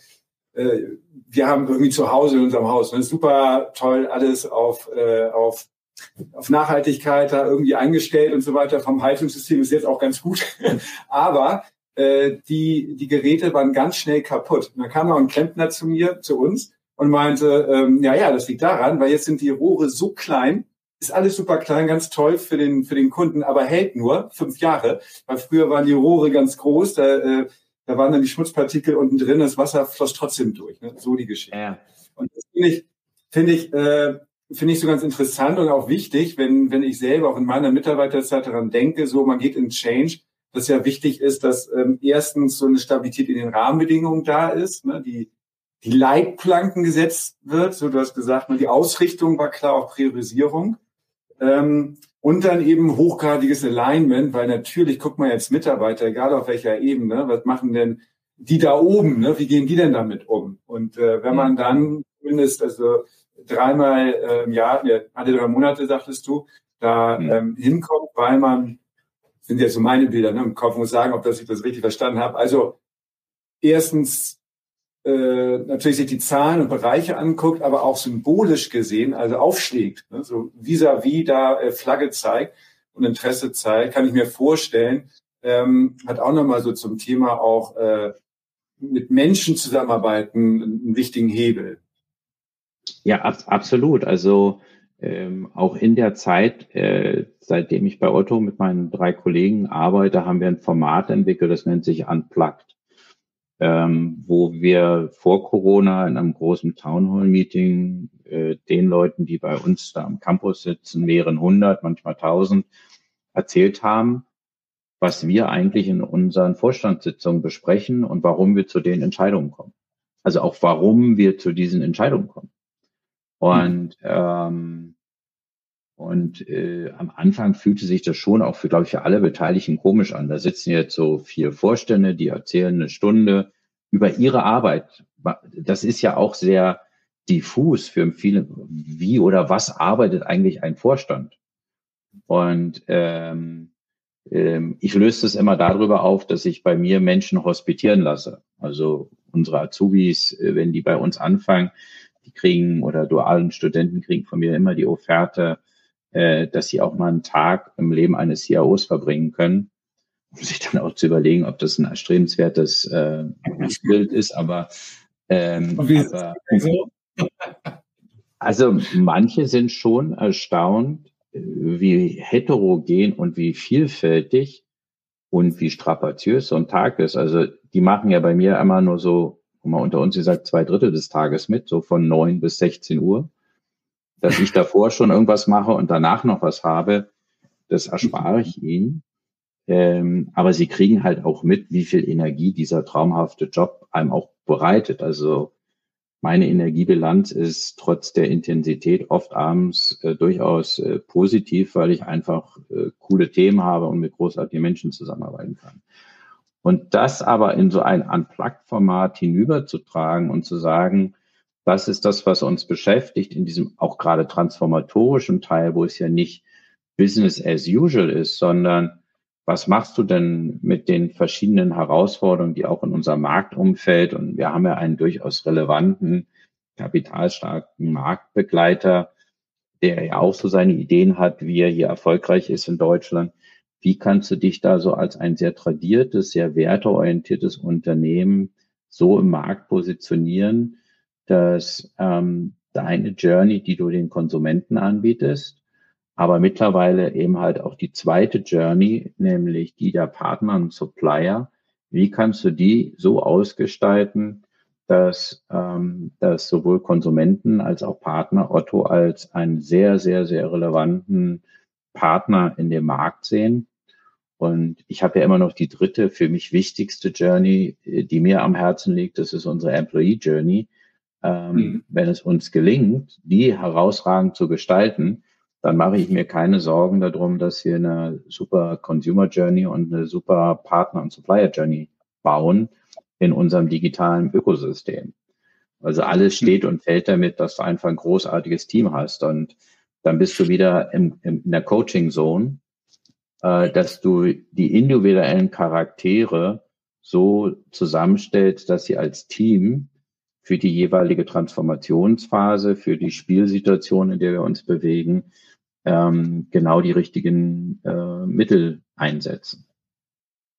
äh, wir haben irgendwie zu Hause in unserem Haus ne? super toll alles auf, äh, auf auf Nachhaltigkeit da irgendwie eingestellt und so weiter. Vom Heizungssystem ist jetzt auch ganz gut. Aber äh, die, die Geräte waren ganz schnell kaputt. Und dann kam noch ein Klempner zu mir, zu uns und meinte, ähm, ja, ja, das liegt daran, weil jetzt sind die Rohre so klein, ist alles super klein, ganz toll für den, für den Kunden, aber hält nur fünf Jahre. Weil früher waren die Rohre ganz groß, da, äh, da waren dann die Schmutzpartikel unten drin, das Wasser floss trotzdem durch. Ne? So die Geschichte. Ja. Und das finde ich, finde ich, äh, finde ich so ganz interessant und auch wichtig, wenn, wenn ich selber auch in meiner Mitarbeiterzeit daran denke, so man geht in Change, dass ja wichtig ist, dass ähm, erstens so eine Stabilität in den Rahmenbedingungen da ist, ne, die, die Leitplanken gesetzt wird, so du hast gesagt, ne, die Ausrichtung war klar, auch Priorisierung. Ähm, und dann eben hochgradiges Alignment, weil natürlich guckt man jetzt Mitarbeiter, egal auf welcher Ebene, was machen denn die da oben, ne? wie gehen die denn damit um? Und äh, wenn man dann zumindest also dreimal äh, im Jahr, ja, alle drei Monate, sagtest du, da ähm, hinkommt, weil man sind jetzt so meine Bilder ne, im Kopf, muss sagen, ob das ich das richtig verstanden habe. Also erstens äh, natürlich sich die Zahlen und Bereiche anguckt, aber auch symbolisch gesehen, also aufschlägt, ne, so vis-à-vis -vis da äh, Flagge zeigt und Interesse zeigt, kann ich mir vorstellen, ähm, hat auch nochmal so zum Thema auch äh, mit Menschen zusammenarbeiten einen wichtigen Hebel. Ja, ab, absolut. Also ähm, auch in der Zeit, äh, seitdem ich bei Otto mit meinen drei Kollegen arbeite, haben wir ein Format entwickelt, das nennt sich Unplugged, ähm, wo wir vor Corona in einem großen Townhall-Meeting äh, den Leuten, die bei uns da am Campus sitzen, mehreren hundert, manchmal tausend, erzählt haben, was wir eigentlich in unseren Vorstandssitzungen besprechen und warum wir zu den Entscheidungen kommen. Also auch warum wir zu diesen Entscheidungen kommen. Und, ähm, und äh, am Anfang fühlte sich das schon auch für, glaube ich, für alle Beteiligten komisch an. Da sitzen jetzt so vier Vorstände, die erzählen eine Stunde über ihre Arbeit. Das ist ja auch sehr diffus für viele. Wie oder was arbeitet eigentlich ein Vorstand? Und ähm, ähm, ich löse das immer darüber auf, dass ich bei mir Menschen hospitieren lasse. Also unsere Azubis, äh, wenn die bei uns anfangen, die kriegen oder dualen Studenten kriegen von mir immer die Offerte, äh, dass sie auch mal einen Tag im Leben eines CIOs verbringen können, um sich dann auch zu überlegen, ob das ein erstrebenswertes äh, Bild ist. Aber, ähm, aber also manche sind schon erstaunt, wie heterogen und wie vielfältig und wie strapaziös so ein Tag ist. Also die machen ja bei mir immer nur so mal unter uns gesagt, zwei Drittel des Tages mit, so von neun bis 16 Uhr. Dass ich davor schon irgendwas mache und danach noch was habe, das erspare ich ihnen. Ähm, aber sie kriegen halt auch mit, wie viel Energie dieser traumhafte Job einem auch bereitet. Also meine Energiebilanz ist trotz der Intensität oft abends äh, durchaus äh, positiv, weil ich einfach äh, coole Themen habe und mit großartigen Menschen zusammenarbeiten kann. Und das aber in so ein Unplugged-Format hinüberzutragen und zu sagen, das ist das, was uns beschäftigt in diesem auch gerade transformatorischen Teil, wo es ja nicht Business as usual ist, sondern was machst du denn mit den verschiedenen Herausforderungen, die auch in unserem Marktumfeld und wir haben ja einen durchaus relevanten, kapitalstarken Marktbegleiter, der ja auch so seine Ideen hat, wie er hier erfolgreich ist in Deutschland. Wie kannst du dich da so als ein sehr tradiertes, sehr werteorientiertes Unternehmen so im Markt positionieren, dass ähm, deine Journey, die du den Konsumenten anbietest, aber mittlerweile eben halt auch die zweite Journey, nämlich die der Partner und Supplier. Wie kannst du die so ausgestalten, dass, ähm, dass sowohl Konsumenten als auch Partner Otto als einen sehr, sehr, sehr relevanten Partner in dem Markt sehen? Und ich habe ja immer noch die dritte, für mich wichtigste Journey, die mir am Herzen liegt. Das ist unsere Employee Journey. Ähm, mhm. Wenn es uns gelingt, die herausragend zu gestalten, dann mache ich mir keine Sorgen darum, dass wir eine super Consumer Journey und eine super Partner- und Supplier Journey bauen in unserem digitalen Ökosystem. Also alles mhm. steht und fällt damit, dass du einfach ein großartiges Team hast und dann bist du wieder in, in der Coaching Zone, äh, dass du die individuellen Charaktere so zusammenstellst, dass sie als Team für die jeweilige Transformationsphase, für die Spielsituation, in der wir uns bewegen, ähm, genau die richtigen äh, Mittel einsetzen.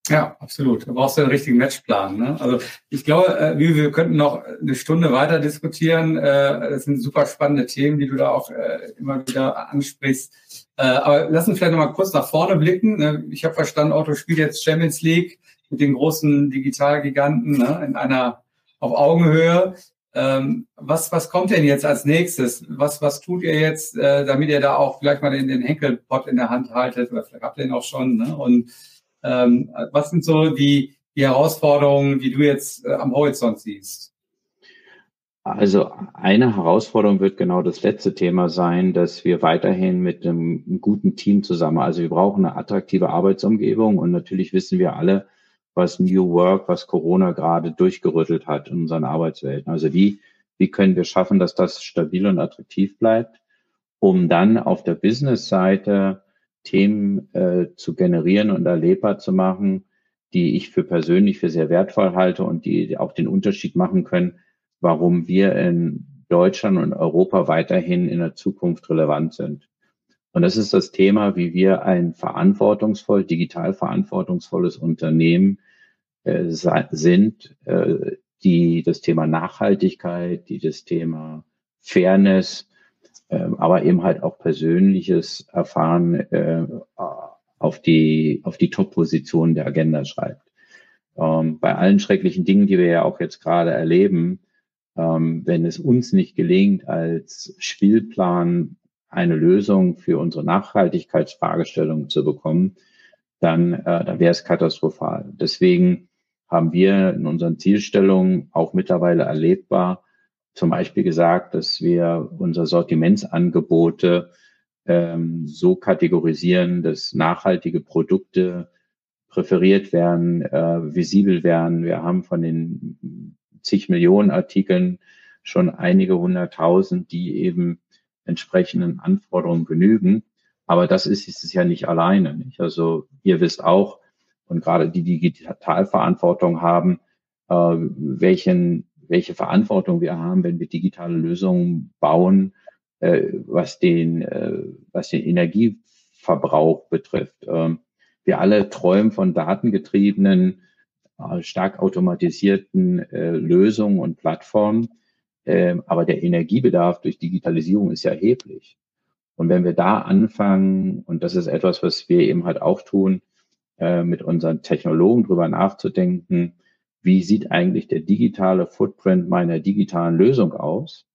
Ja, absolut. Da brauchst du einen richtigen Matchplan. Ne? Also ich glaube, äh, wir könnten noch eine Stunde weiter diskutieren. Äh, das sind super spannende Themen, die du da auch äh, immer wieder ansprichst. Äh, aber lass uns vielleicht noch mal kurz nach vorne blicken. Ne? Ich habe verstanden, Otto spielt jetzt Champions League mit den großen Digitalgiganten ne? in einer auf Augenhöhe. Ähm, was, was kommt denn jetzt als nächstes? Was, was tut ihr jetzt, äh, damit ihr da auch vielleicht mal den, den Henkelpot in der Hand haltet? Oder vielleicht habt ihr ihn auch schon. Ne? Und ähm, was sind so die, die Herausforderungen, die du jetzt äh, am Horizont siehst? Also eine Herausforderung wird genau das letzte Thema sein, dass wir weiterhin mit einem guten Team zusammen, also wir brauchen eine attraktive Arbeitsumgebung und natürlich wissen wir alle, was New Work, was Corona gerade durchgerüttelt hat in unseren Arbeitswelten. Also wie, wie können wir schaffen, dass das stabil und attraktiv bleibt, um dann auf der Business-Seite Themen äh, zu generieren und erlebbar zu machen, die ich für persönlich für sehr wertvoll halte und die auch den Unterschied machen können, warum wir in Deutschland und Europa weiterhin in der Zukunft relevant sind. Und das ist das Thema, wie wir ein verantwortungsvoll, digital verantwortungsvolles Unternehmen äh, sind, äh, die das Thema Nachhaltigkeit, die das Thema Fairness, äh, aber eben halt auch persönliches Erfahren äh, auf die, auf die Top-Position der Agenda schreibt. Ähm, bei allen schrecklichen Dingen, die wir ja auch jetzt gerade erleben, ähm, wenn es uns nicht gelingt, als Spielplan eine Lösung für unsere Nachhaltigkeitsfragestellung zu bekommen, dann, äh, dann wäre es katastrophal. Deswegen haben wir in unseren Zielstellungen auch mittlerweile erlebbar zum Beispiel gesagt, dass wir unsere Sortimentsangebote ähm, so kategorisieren, dass nachhaltige Produkte präferiert werden, äh, visibel werden. Wir haben von den zig Millionen Artikeln schon einige hunderttausend, die eben entsprechenden Anforderungen genügen. Aber das ist es ja nicht alleine. Nicht? Also ihr wisst auch, und gerade die Digitalverantwortung haben, äh, welchen, welche Verantwortung wir haben, wenn wir digitale Lösungen bauen, äh, was den, äh, was den Energieverbrauch betrifft. Ähm, wir alle träumen von datengetriebenen, äh, stark automatisierten äh, Lösungen und Plattformen. Ähm, aber der Energiebedarf durch Digitalisierung ist ja erheblich. Und wenn wir da anfangen, und das ist etwas, was wir eben halt auch tun, äh, mit unseren Technologen drüber nachzudenken, wie sieht eigentlich der digitale Footprint meiner digitalen Lösung aus?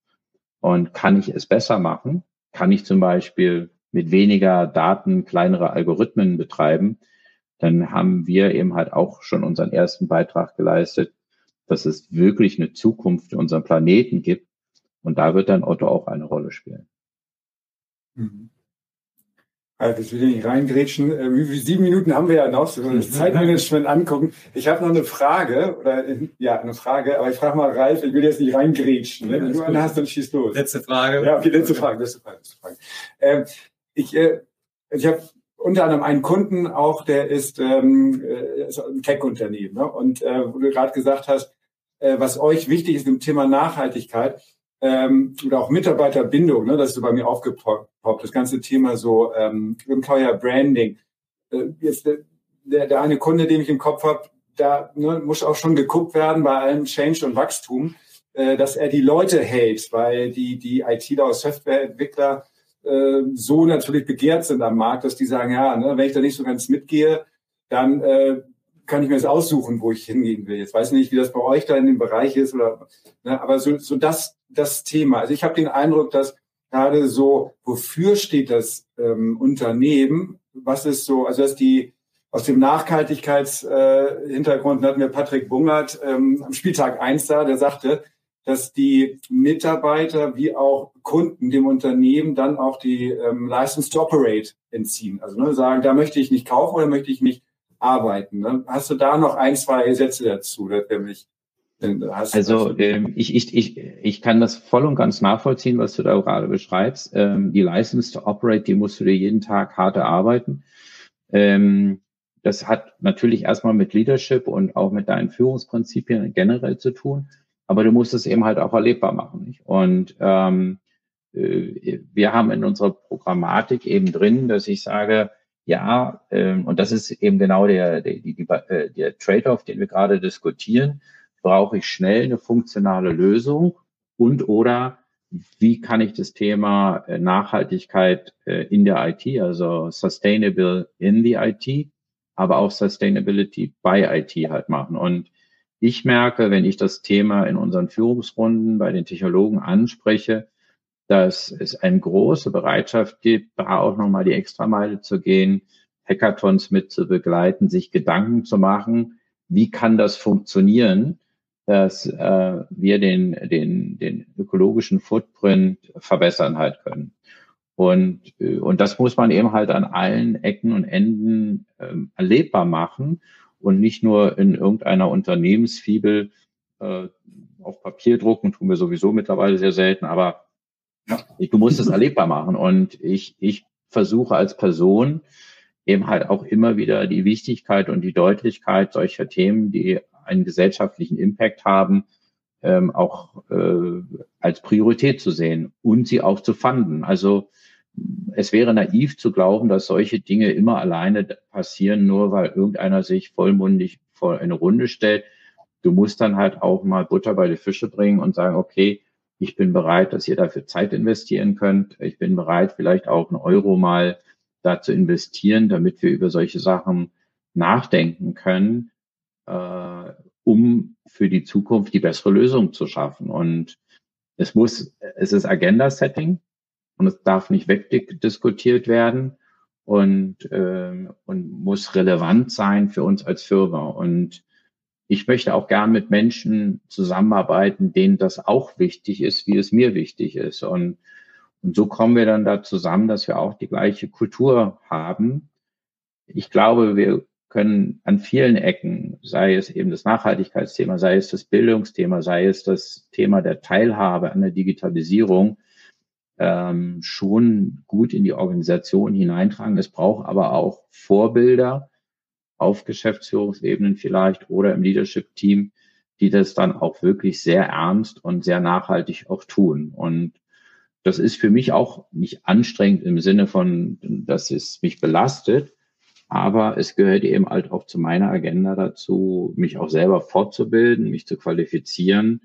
Und kann ich es besser machen? Kann ich zum Beispiel mit weniger Daten kleinere Algorithmen betreiben? Dann haben wir eben halt auch schon unseren ersten Beitrag geleistet, dass es wirklich eine Zukunft für unseren Planeten gibt. Und da wird dann Otto auch eine Rolle spielen. Mhm. Also das will ich nicht reingrätschen. Äh, wie viele sieben Minuten haben wir ja noch, so das Zeitmanagement angucken. Ich habe noch eine Frage, oder ja, eine Frage, aber ich frage mal Ralf, ich will jetzt nicht reingrätschen. Ne? Wenn du eine hast, dann schieß los. Letzte Frage. Ja, okay, letzte Frage, letzte Frage. Letzte Frage. Ähm, ich äh, ich habe unter anderem einen Kunden auch, der ist, ähm, äh, ist ein Tech-Unternehmen. Ne? Und äh, wo du gerade gesagt hast, äh, was euch wichtig ist im Thema Nachhaltigkeit, ähm, oder auch Mitarbeiterbindung, ne, das ist so bei mir aufgepoppt, das ganze Thema so ähm, Employer Branding. Äh, jetzt der, der eine Kunde, den ich im Kopf habe, da ne, muss auch schon geguckt werden bei allem Change und Wachstum, äh, dass er die Leute hält, weil die, die ITler oder Softwareentwickler äh, so natürlich begehrt sind am Markt, dass die sagen, ja, ne, wenn ich da nicht so ganz mitgehe, dann äh, kann ich mir das aussuchen, wo ich hingehen will. Jetzt weiß ich nicht, wie das bei euch da in dem Bereich ist, oder, ne, aber so, so das, das Thema. Also ich habe den Eindruck, dass gerade so, wofür steht das ähm, Unternehmen? Was ist so, also dass die aus dem Nachhaltigkeitshintergrund äh, hatten wir Patrick Bungert ähm, am Spieltag eins da, der sagte, dass die Mitarbeiter wie auch Kunden dem Unternehmen dann auch die ähm, License to Operate entziehen. Also ne, sagen, da möchte ich nicht kaufen oder möchte ich nicht arbeiten. Ne? Hast du da noch ein, zwei Sätze dazu? Das wäre mich also ähm, ich, ich, ich, ich kann das voll und ganz nachvollziehen, was du da gerade beschreibst. Ähm, die License to Operate, die musst du dir jeden Tag hart erarbeiten. Ähm, das hat natürlich erstmal mit Leadership und auch mit deinen Führungsprinzipien generell zu tun, aber du musst es eben halt auch erlebbar machen. Nicht? Und ähm, äh, wir haben in unserer Programmatik eben drin, dass ich sage, ja, ähm, und das ist eben genau der, der, äh, der Trade-off, den wir gerade diskutieren brauche ich schnell eine funktionale Lösung und oder wie kann ich das Thema äh, Nachhaltigkeit äh, in der IT, also Sustainable in the IT, aber auch Sustainability by IT halt machen. Und ich merke, wenn ich das Thema in unseren Führungsrunden bei den Technologen anspreche, dass es eine große Bereitschaft gibt, da auch nochmal die Extrameile zu gehen, Hackathons mit zu begleiten, sich Gedanken zu machen, wie kann das funktionieren? dass äh, wir den, den, den ökologischen Footprint verbessern halt können. Und, äh, und das muss man eben halt an allen Ecken und Enden äh, erlebbar machen und nicht nur in irgendeiner Unternehmensfibel äh, auf Papier drucken, tun wir sowieso mittlerweile sehr selten, aber ja. du musst es erlebbar machen. Und ich, ich versuche als Person eben halt auch immer wieder die Wichtigkeit und die Deutlichkeit solcher Themen, die einen gesellschaftlichen Impact haben, ähm, auch äh, als Priorität zu sehen und sie auch zu fanden. Also es wäre naiv zu glauben, dass solche Dinge immer alleine passieren, nur weil irgendeiner sich vollmundig vor eine Runde stellt. Du musst dann halt auch mal Butter bei die Fische bringen und sagen, okay, ich bin bereit, dass ihr dafür Zeit investieren könnt. Ich bin bereit, vielleicht auch einen Euro mal da zu investieren, damit wir über solche Sachen nachdenken können äh, um für die Zukunft die bessere Lösung zu schaffen. Und es muss, es ist Agenda-Setting und es darf nicht wegdiskutiert werden und, äh, und muss relevant sein für uns als Firma. Und ich möchte auch gern mit Menschen zusammenarbeiten, denen das auch wichtig ist, wie es mir wichtig ist. Und, und so kommen wir dann da zusammen, dass wir auch die gleiche Kultur haben. Ich glaube, wir können an vielen Ecken, sei es eben das Nachhaltigkeitsthema, sei es das Bildungsthema, sei es das Thema der Teilhabe an der Digitalisierung, ähm, schon gut in die Organisation hineintragen. Es braucht aber auch Vorbilder auf Geschäftsführungsebenen vielleicht oder im Leadership-Team, die das dann auch wirklich sehr ernst und sehr nachhaltig auch tun. Und das ist für mich auch nicht anstrengend im Sinne von, dass es mich belastet, aber es gehört eben halt auch zu meiner Agenda dazu, mich auch selber fortzubilden, mich zu qualifizieren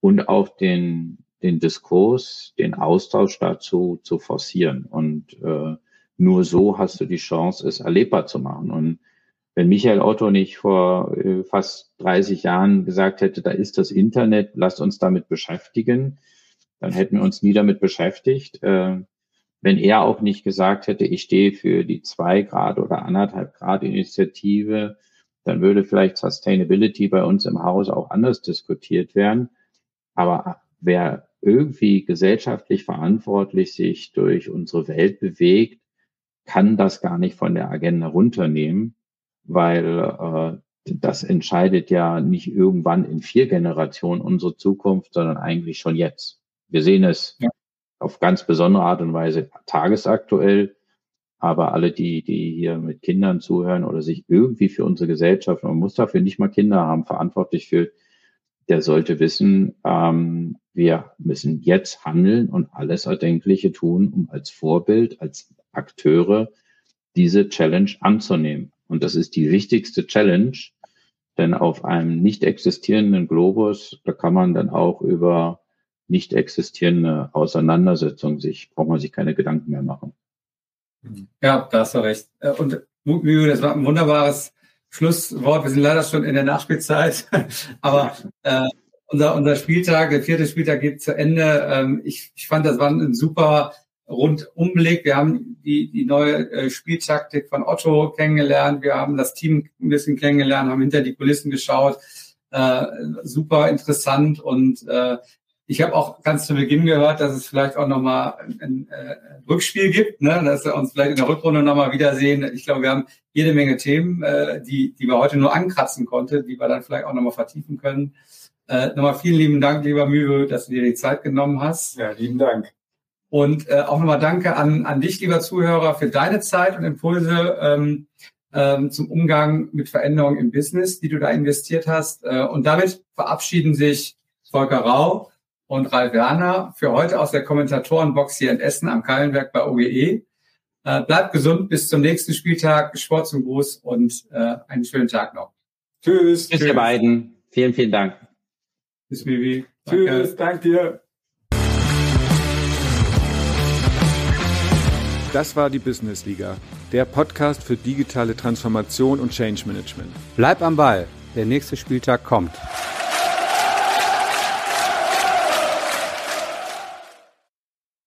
und auch den, den Diskurs, den Austausch dazu zu forcieren. Und äh, nur so hast du die Chance, es erlebbar zu machen. Und wenn Michael Otto nicht vor äh, fast 30 Jahren gesagt hätte, da ist das Internet, lasst uns damit beschäftigen, dann hätten wir uns nie damit beschäftigt. Äh, wenn er auch nicht gesagt hätte, ich stehe für die zwei Grad oder anderthalb Grad Initiative, dann würde vielleicht Sustainability bei uns im Haus auch anders diskutiert werden. Aber wer irgendwie gesellschaftlich verantwortlich sich durch unsere Welt bewegt, kann das gar nicht von der Agenda runternehmen, weil äh, das entscheidet ja nicht irgendwann in vier Generationen unsere Zukunft, sondern eigentlich schon jetzt. Wir sehen es ja. auf ganz besondere Art und Weise tagesaktuell, aber alle, die, die hier mit Kindern zuhören oder sich irgendwie für unsere Gesellschaft, man muss dafür nicht mal Kinder haben, verantwortlich für, der sollte wissen, ähm, wir müssen jetzt handeln und alles Erdenkliche tun, um als Vorbild, als Akteure diese Challenge anzunehmen. Und das ist die wichtigste Challenge, denn auf einem nicht existierenden Globus, da kann man dann auch über nicht existierende Auseinandersetzungen sich, braucht man sich keine Gedanken mehr machen. Ja, da hast du recht. Äh, und Mühe, das war ein wunderbares Schlusswort. Wir sind leider schon in der Nachspielzeit, aber äh, unser, unser Spieltag, der vierte Spieltag geht zu Ende. Ähm, ich, ich fand, das war ein super Rundumblick. Wir haben die, die neue äh, Spieltaktik von Otto kennengelernt. Wir haben das Team ein bisschen kennengelernt, haben hinter die Kulissen geschaut. Äh, super interessant und äh, ich habe auch ganz zu Beginn gehört, dass es vielleicht auch nochmal ein, ein, äh, Rückspiel gibt, ne? dass wir uns vielleicht in der Rückrunde nochmal wiedersehen. Ich glaube, wir haben jede Menge Themen, äh, die, die wir heute nur ankratzen konnten, die wir dann vielleicht auch nochmal vertiefen können. Äh, nochmal vielen lieben Dank, lieber Mühe, dass du dir die Zeit genommen hast. Ja, lieben Dank. Und äh, auch nochmal danke an, an dich, lieber Zuhörer, für deine Zeit und Impulse ähm, ähm, zum Umgang mit Veränderungen im Business, die du da investiert hast. Äh, und damit verabschieden sich Volker Rau und Ralf Werner für heute aus der Kommentatorenbox hier in Essen am Kallenberg bei OGE. Äh, bleibt gesund bis zum nächsten Spieltag. Sport zum Gruß und äh, einen schönen Tag noch. Tschüss. Tschüss, ihr beiden. Vielen, vielen Dank. Bis Vivi. Tschüss, danke dir. Das war die Business Liga, der Podcast für digitale Transformation und Change Management. Bleib am Ball, der nächste Spieltag kommt.